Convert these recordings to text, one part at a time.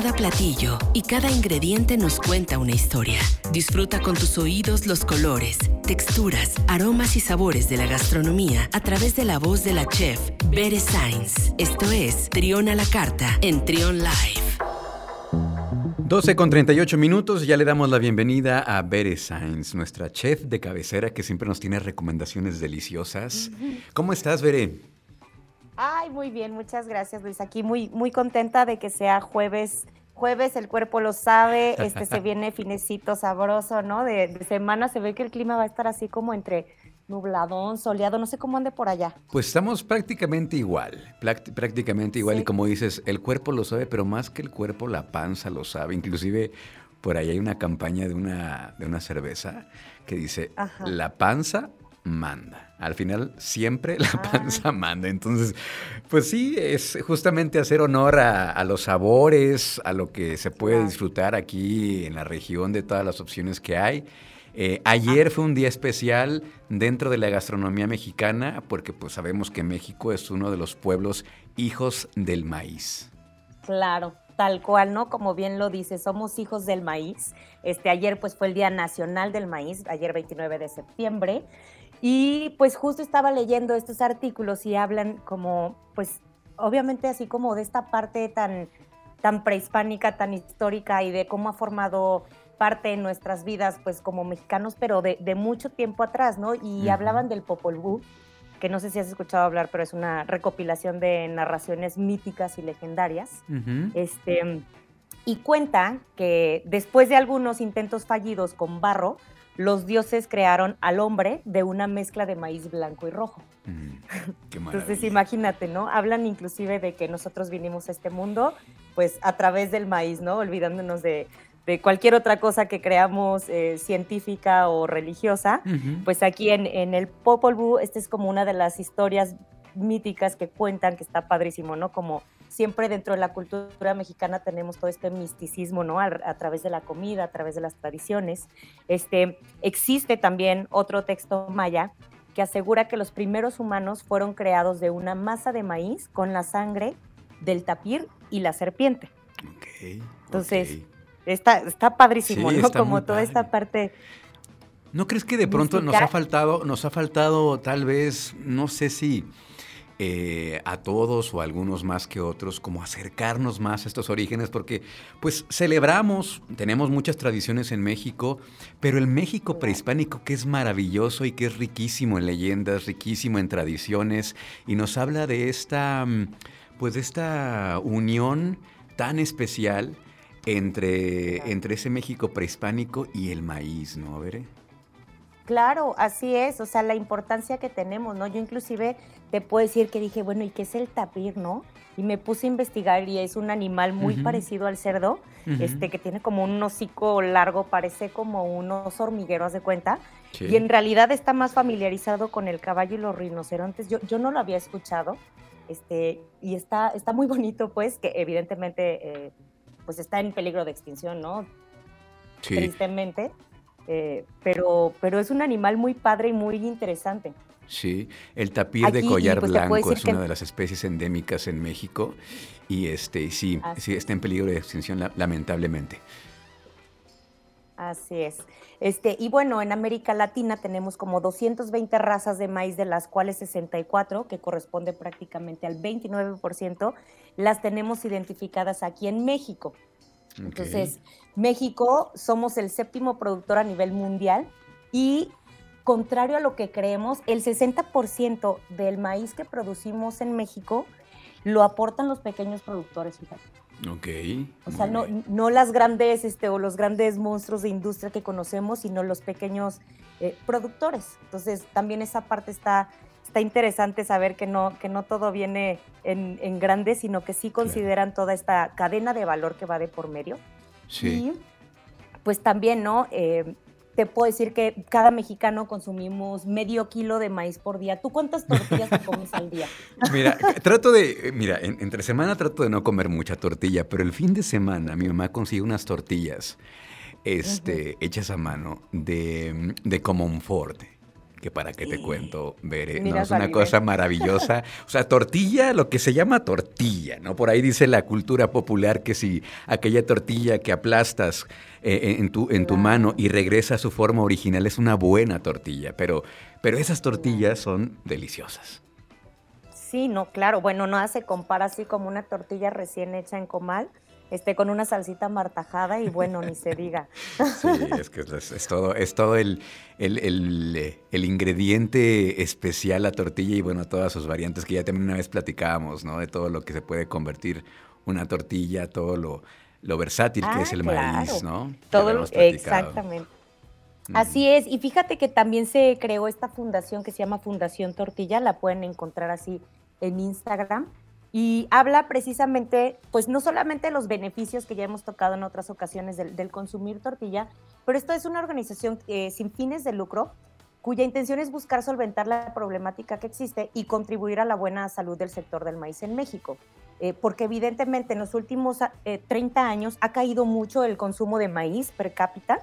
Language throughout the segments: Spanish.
Cada platillo y cada ingrediente nos cuenta una historia. Disfruta con tus oídos los colores, texturas, aromas y sabores de la gastronomía a través de la voz de la chef Bere Sainz. Esto es Trión a la Carta en Trión Live. 12 con 38 minutos, ya le damos la bienvenida a Bere Sainz, nuestra chef de cabecera que siempre nos tiene recomendaciones deliciosas. ¿Cómo estás, Bere? Ay, muy bien, muchas gracias Luis. Aquí muy, muy contenta de que sea jueves. Jueves, el cuerpo lo sabe, este se viene finecito, sabroso, ¿no? De, semana se ve que el clima va a estar así como entre nubladón, soleado, no sé cómo ande por allá. Pues estamos prácticamente igual, prácticamente igual y como dices, el cuerpo lo sabe, pero más que el cuerpo, la panza lo sabe. Inclusive por ahí hay una campaña de una, de una cerveza que dice, la panza manda. Al final siempre la ah. panza manda. Entonces, pues sí, es justamente hacer honor a, los sabores, a lo que se puede disfrutar aquí en la región de todas las opciones que hay. Eh, ayer fue un día especial dentro de la gastronomía mexicana porque pues sabemos que México es uno de los pueblos hijos del maíz. Claro, tal cual, ¿no? Como bien lo dice, somos hijos del maíz. Este ayer pues fue el Día Nacional del Maíz, ayer 29 de septiembre. Y pues justo estaba leyendo estos artículos y hablan como, pues obviamente así como de esta parte tan, tan prehispánica, tan histórica y de cómo ha formado parte de nuestras vidas, pues como mexicanos, pero de, mucho tiempo atrás, ¿no? Y hablaban del Popol Vuh, que no sé si has escuchado hablar, pero es una recopilación de narraciones míticas y legendarias. este, y cuenta que después de algunos intentos fallidos con barro, los dioses crearon al hombre de una mezcla de maíz blanco y rojo. Mm, Entonces imagínate, ¿no? Hablan inclusive de que nosotros vinimos a este mundo pues a través del maíz, ¿no? Olvidándonos de, cualquier otra cosa que creamos eh, científica o religiosa. Pues aquí en, en el Popol Vuh, esta es como una de las historias míticas que cuentan, que está padrísimo, ¿no? Como siempre dentro de la cultura mexicana tenemos todo este misticismo, ¿no? A, través de la comida, a través de las tradiciones. Este, existe también otro texto maya que asegura que los primeros humanos fueron creados de una masa de maíz con la sangre del tapir y la serpiente. Entonces, Está, está padrísimo, ¿no? Como toda esta parte... ¿No crees que de pronto nos ha faltado, nos ha faltado tal vez, no sé si eh, a todos o a algunos más que otros, como acercarnos más a estos orígenes, porque pues celebramos, tenemos muchas tradiciones en México, pero el México prehispánico que es maravilloso y que es riquísimo en leyendas, riquísimo en tradiciones, y nos habla de esta, mm, pues de esta unión tan especial entre, entre ese México prehispánico y el maíz, ¿no? Veré. Claro, así es, o sea, la importancia que tenemos, ¿no? Yo inclusive te puedo decir que dije, bueno, ¿y qué es el tapir, no? Y me puse a investigar y es un animal muy parecido al cerdo, este que tiene como un hocico largo, parece como un oso hormiguero, haz de cuenta. Y en realidad está más familiarizado con el caballo y los rinocerontes. Yo, yo no lo había escuchado, este, y está, está muy bonito, pues, que evidentemente, eh, pues está en peligro de extinción, ¿no? Sí. Tristemente. Eh, pero, pero es un animal muy padre y muy interesante. Sí, el tapir de collar pues, blanco es una de las especies endémicas en México y este sí, sí está en peligro de extinción lamentablemente. Así es. Este, y bueno, en América Latina tenemos como 220 razas de maíz, de las cuales 64, que corresponde prácticamente al 29%, las tenemos identificadas aquí en México. Entonces, México somos el séptimo productor a nivel mundial y contrario a lo que creemos, el 60% del maíz que producimos en México lo aportan los pequeños productores, fíjate. Ok. O sea, no, no, las grandes este, o los grandes monstruos de industria que conocemos, sino los pequeños eh, productores. Entonces, también esa parte está, está interesante saber que no, que no todo viene en, en grande, sino que sí consideran toda esta cadena de valor que va de por medio. Sí. Y pues también, ¿no? Eh, te puedo decir que cada mexicano consumimos medio kilo de maíz por día. ¿Tú cuántas tortillas te comes al día? Mira, trato de, mira, entre semana trato de no comer mucha tortilla, pero el fin de semana mi mamá consigue unas tortillas este, hechas a mano de, de Common Ford que para qué te cuento, Bere, no, es una cosa maravillosa. O sea, tortilla, lo que se llama tortilla, ¿no? Por ahí dice la cultura popular que si aquella tortilla que aplastas eh, en, tu, en tu mano y regresa a su forma original es una buena tortilla, pero, pero esas tortillas son deliciosas. Sí, no, claro. Bueno, no se compara así como una tortilla recién hecha en comal este, con una salsita martajada y bueno, ni se diga. Sí, es que es, todo, es todo el, el, ingrediente especial, la tortilla y bueno, todas sus variantes que ya también una vez platicábamos, ¿no? De todo lo que se puede convertir una tortilla, todo lo, lo versátil que es ah, el maíz, ¿no? Todo, exactamente. Así es, y fíjate que también se creó esta fundación que se llama Fundación Tortilla, la pueden encontrar así en Instagram, y habla precisamente, pues no solamente los beneficios que ya hemos tocado en otras ocasiones del, consumir tortilla, pero esto es una organización eh, sin fines de lucro cuya intención es buscar solventar la problemática que existe y contribuir a la buena salud del sector del maíz en México. Eh, porque evidentemente en los últimos 30 eh, años ha caído mucho el consumo de maíz per cápita.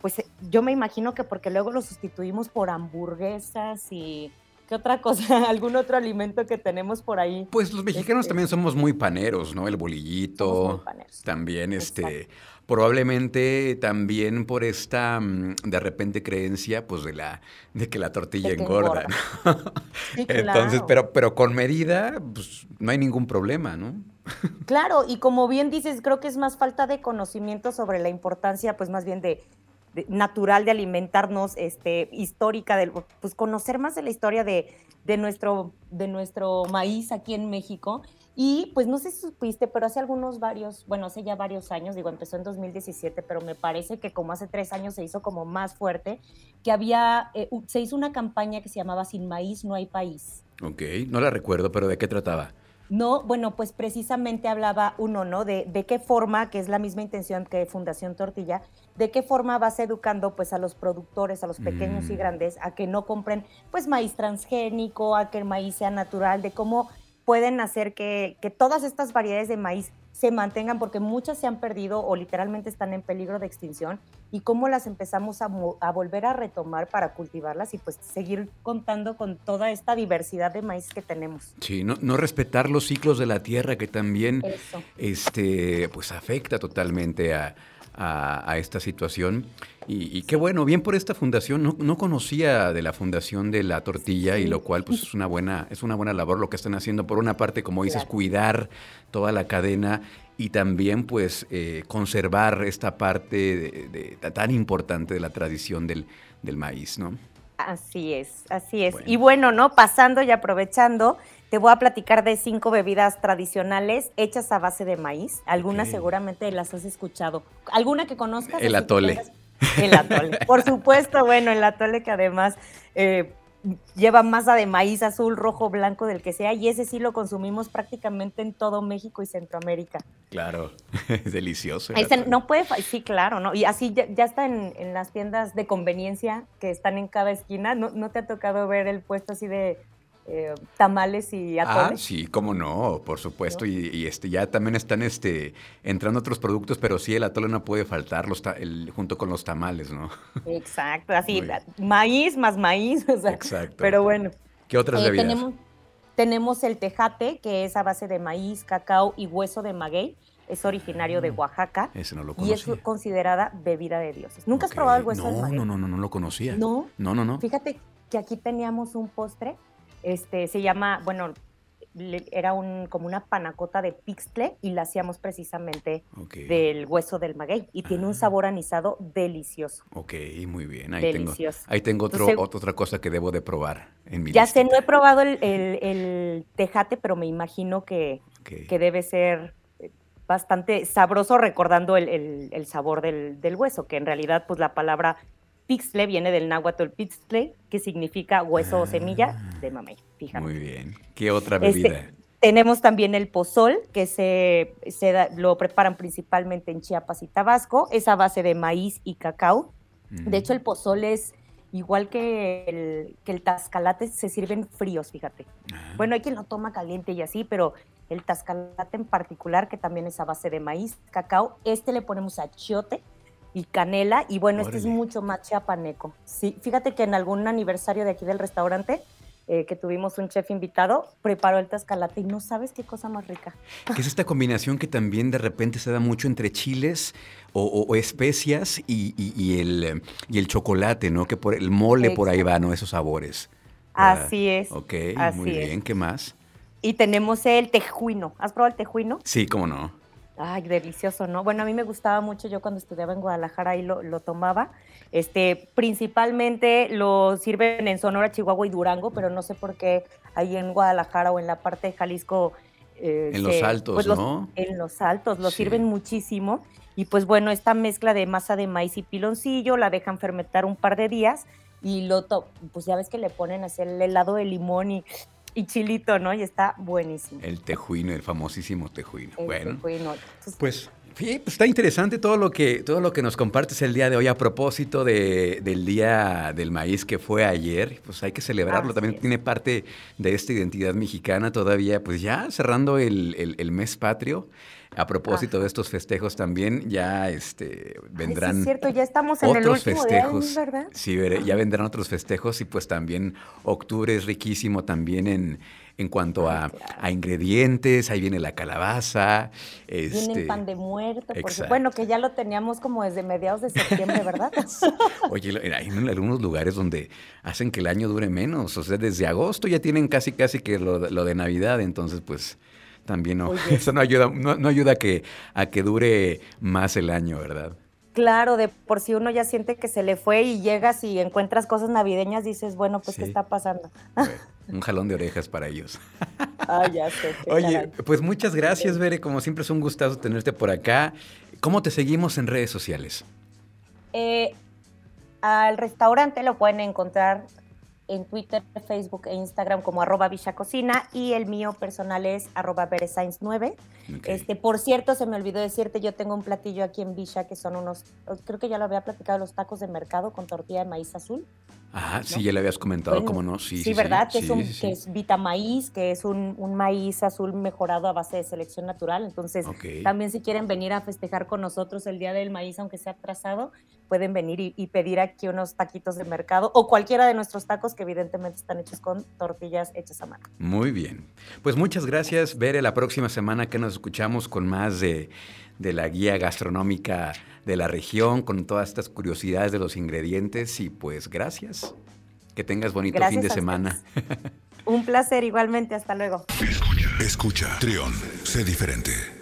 pues yo me imagino que porque luego lo sustituimos por hamburguesas y ¿Qué otra cosa? ¿Algún otro alimento que tenemos por ahí? Pues los mexicanos este, también somos muy paneros, ¿no? El bolillito. También, este, probablemente también por esta mm, de repente creencia, pues de la, de que la tortilla engorda. Entonces, pero, pero con medida, pues no hay ningún problema, ¿no? Claro, y como bien dices, creo que es más falta de conocimiento sobre la importancia, pues más bien de natural de alimentarnos, este, histórica, del, pues conocer más de la historia de, de, nuestro, de nuestro maíz aquí en México. Y pues no sé si supiste, pero hace algunos varios, bueno, hace ya varios años, digo, empezó en 2017, pero me parece que como hace tres años se hizo como más fuerte, que había, eh, se hizo una campaña que se llamaba Sin maíz no hay país. Ok, no la recuerdo, pero ¿de qué trataba? No, bueno, pues precisamente hablaba uno, ¿no? De, de, qué forma, que es la misma intención que Fundación Tortilla, de qué forma vas educando pues a los productores, a los pequeños y mm. grandes, a que no compren pues maíz transgénico, a que el maíz sea natural, de cómo pueden hacer que, que todas estas variedades de maíz se mantengan porque muchas se han perdido o literalmente están en peligro de extinción y cómo las empezamos a, volver a retomar para cultivarlas y pues seguir contando con toda esta diversidad de maíz que tenemos. Sí, no, no respetar los ciclos de la tierra que también este, pues afecta totalmente a, esta situación. Y, qué bueno, bien por esta fundación. No, no conocía de la fundación de la tortilla y lo cual pues es una buena es una buena labor lo que están haciendo. Por una parte, como dices, cuidar toda la cadena y también pues eh, conservar esta parte de, tan importante de la tradición del, del maíz, ¿no? Así es, así es. Y bueno, ¿no? Pasando y aprovechando, te voy a platicar de cinco bebidas tradicionales hechas a base de maíz. Algunas seguramente las has escuchado. ¿Alguna que conozcas? El atole. El atole. Por supuesto, bueno, el atole que además eh, lleva masa de maíz azul, rojo, blanco, del que sea, y ese sí lo consumimos prácticamente en todo México y Centroamérica. Claro, es delicioso. no puede, sí, claro, ¿no? Y así ya, está en, en, las tiendas de conveniencia que están en cada esquina. ¿No, ¿No te ha tocado ver el puesto así de eh, tamales y atole. Ah, sí, cómo no, por supuesto. Y, este, ya también están este, entrando otros productos, pero sí, el atole no puede faltar los junto con los tamales, ¿no? Exacto, así, maíz más maíz. Exacto. Pero bueno. ¿Qué otras eh, bebidas? Tenemos, el tejate, que es a base de maíz, cacao y hueso de maguey. Es originario de mm, Oaxaca. Ese no lo conocía. Y es considerada bebida de dioses. ¿Nunca has probado el hueso de maguey? No, no, no, no lo conocía. ¿No? No, no, no. Fíjate que aquí teníamos un postre este, se llama, bueno, era un, como una panacota de pixtle y la hacíamos precisamente del hueso del maguey y tiene un ah. sabor anisado delicioso. Ok, muy bien. Ahí delicioso. tengo, ahí tengo otro, otra cosa que debo de probar en mi Ya sé, no he probado el, tejate, pero me imagino que, que debe ser eh, bastante sabroso recordando el, sabor del, del, hueso, que en realidad pues la palabra Pixle viene del náhuatl pixle, que significa hueso o semilla ah, de mamey. Fíjate. Muy bien. ¿Qué otra este, bebida? tenemos también el pozol, que se, lo preparan principalmente en Chiapas y Tabasco. Es a base de maíz y cacao. De hecho, el pozol es igual que el, que el tascalate, se sirven fríos, fíjate. Ah. Bueno, hay quien lo toma caliente y así, pero el tascalate en particular, que también es a base de maíz, cacao, este le ponemos achiote y canela. Y bueno, este es mucho más chiapaneco. Sí, fíjate que en algún aniversario de aquí del restaurante eh, que tuvimos un chef invitado, preparó el tascalate y no sabes qué cosa más rica. Que es esta combinación que también de repente se da mucho entre chiles o, especias y, el, y el chocolate, ¿no? Que por el mole por ahí va, ¿no? Esos sabores. Así es. Ok, muy bien. ¿Qué más? Y tenemos el tejuino. ¿Has probado el tejuino? Sí, cómo no. Ay, delicioso, ¿no? Bueno, a mí me gustaba mucho, yo cuando estudiaba en Guadalajara ahí lo, lo tomaba. Este, principalmente lo sirven en Sonora, Chihuahua y Durango, pero no sé por qué ahí en Guadalajara o en la parte de Jalisco. Eh, en los altos, pues, ¿no? en los altos, lo sirven muchísimo. Y pues bueno, esta mezcla de masa de maíz y piloncillo la dejan fermentar un par de días y lo pues ya ves que le ponen así el helado de limón y y chilito, ¿no? Y está buenísimo. El tejuino, el famosísimo tejuino. bueno, pues Sí, pues está interesante todo lo que todo lo que nos compartes el día de hoy a propósito de, del día del maíz que fue ayer. Pues hay que celebrarlo. También tiene parte de esta identidad mexicana todavía. Pues ya cerrando el, el mes patrio. A propósito de estos festejos también, ya este, vendrán sí, es cierto, ya estamos en otros el festejos. ¿verdad? Sí, ya vendrán otros festejos y pues también octubre es riquísimo también en, en cuanto a, ingredientes, ahí viene la calabaza. Este... Viene el pan de muerto, porque, bueno, que ya lo teníamos como desde mediados de septiembre, ¿verdad? Oye, hay algunos lugares donde hacen que el año dure menos, o sea, desde agosto ya tienen casi casi que lo, lo de Navidad, entonces pues también no, eso no ayuda, no, ayuda a que, a que dure más el año, ¿verdad? Claro, de por si uno ya siente que se le fue y llegas y encuentras cosas navideñas, dices, bueno, pues, ¿qué está pasando? un jalón de orejas para ellos. Ah, ya sé. Oye, pues muchas gracias, Bere. Como siempre es un gustazo tenerte por acá. ¿Cómo te seguimos en redes sociales? Eh, al restaurante lo pueden encontrar en Twitter, Facebook e Instagram como arroba Cocina y el mío personal es arroba 9 Este, por cierto, se me olvidó decirte, yo tengo un platillo aquí en Villa que son unos, creo que ya lo había platicado, los tacos de mercado con tortilla de maíz azul. Ah, sí, ya le habías comentado, ¿cómo no? Sí, sí, ¿verdad? que, es un, que es Vitamaíz, que es un, maíz azul mejorado a base de selección natural. Entonces, también si quieren venir a festejar con nosotros el Día del Maíz, aunque sea atrasado, pueden venir y, pedir aquí unos taquitos de mercado o cualquiera de nuestros tacos que evidentemente están hechos con tortillas hechas a mano. Muy bien. Pues muchas gracias, Bere. La próxima semana que nos escuchamos con más de, de la guía gastronómica de la región, con todas estas curiosidades de los ingredientes y pues gracias. Que tengas bonito fin de semana. Un placer igualmente, hasta luego. Escucha, escucha, Trión, sé diferente.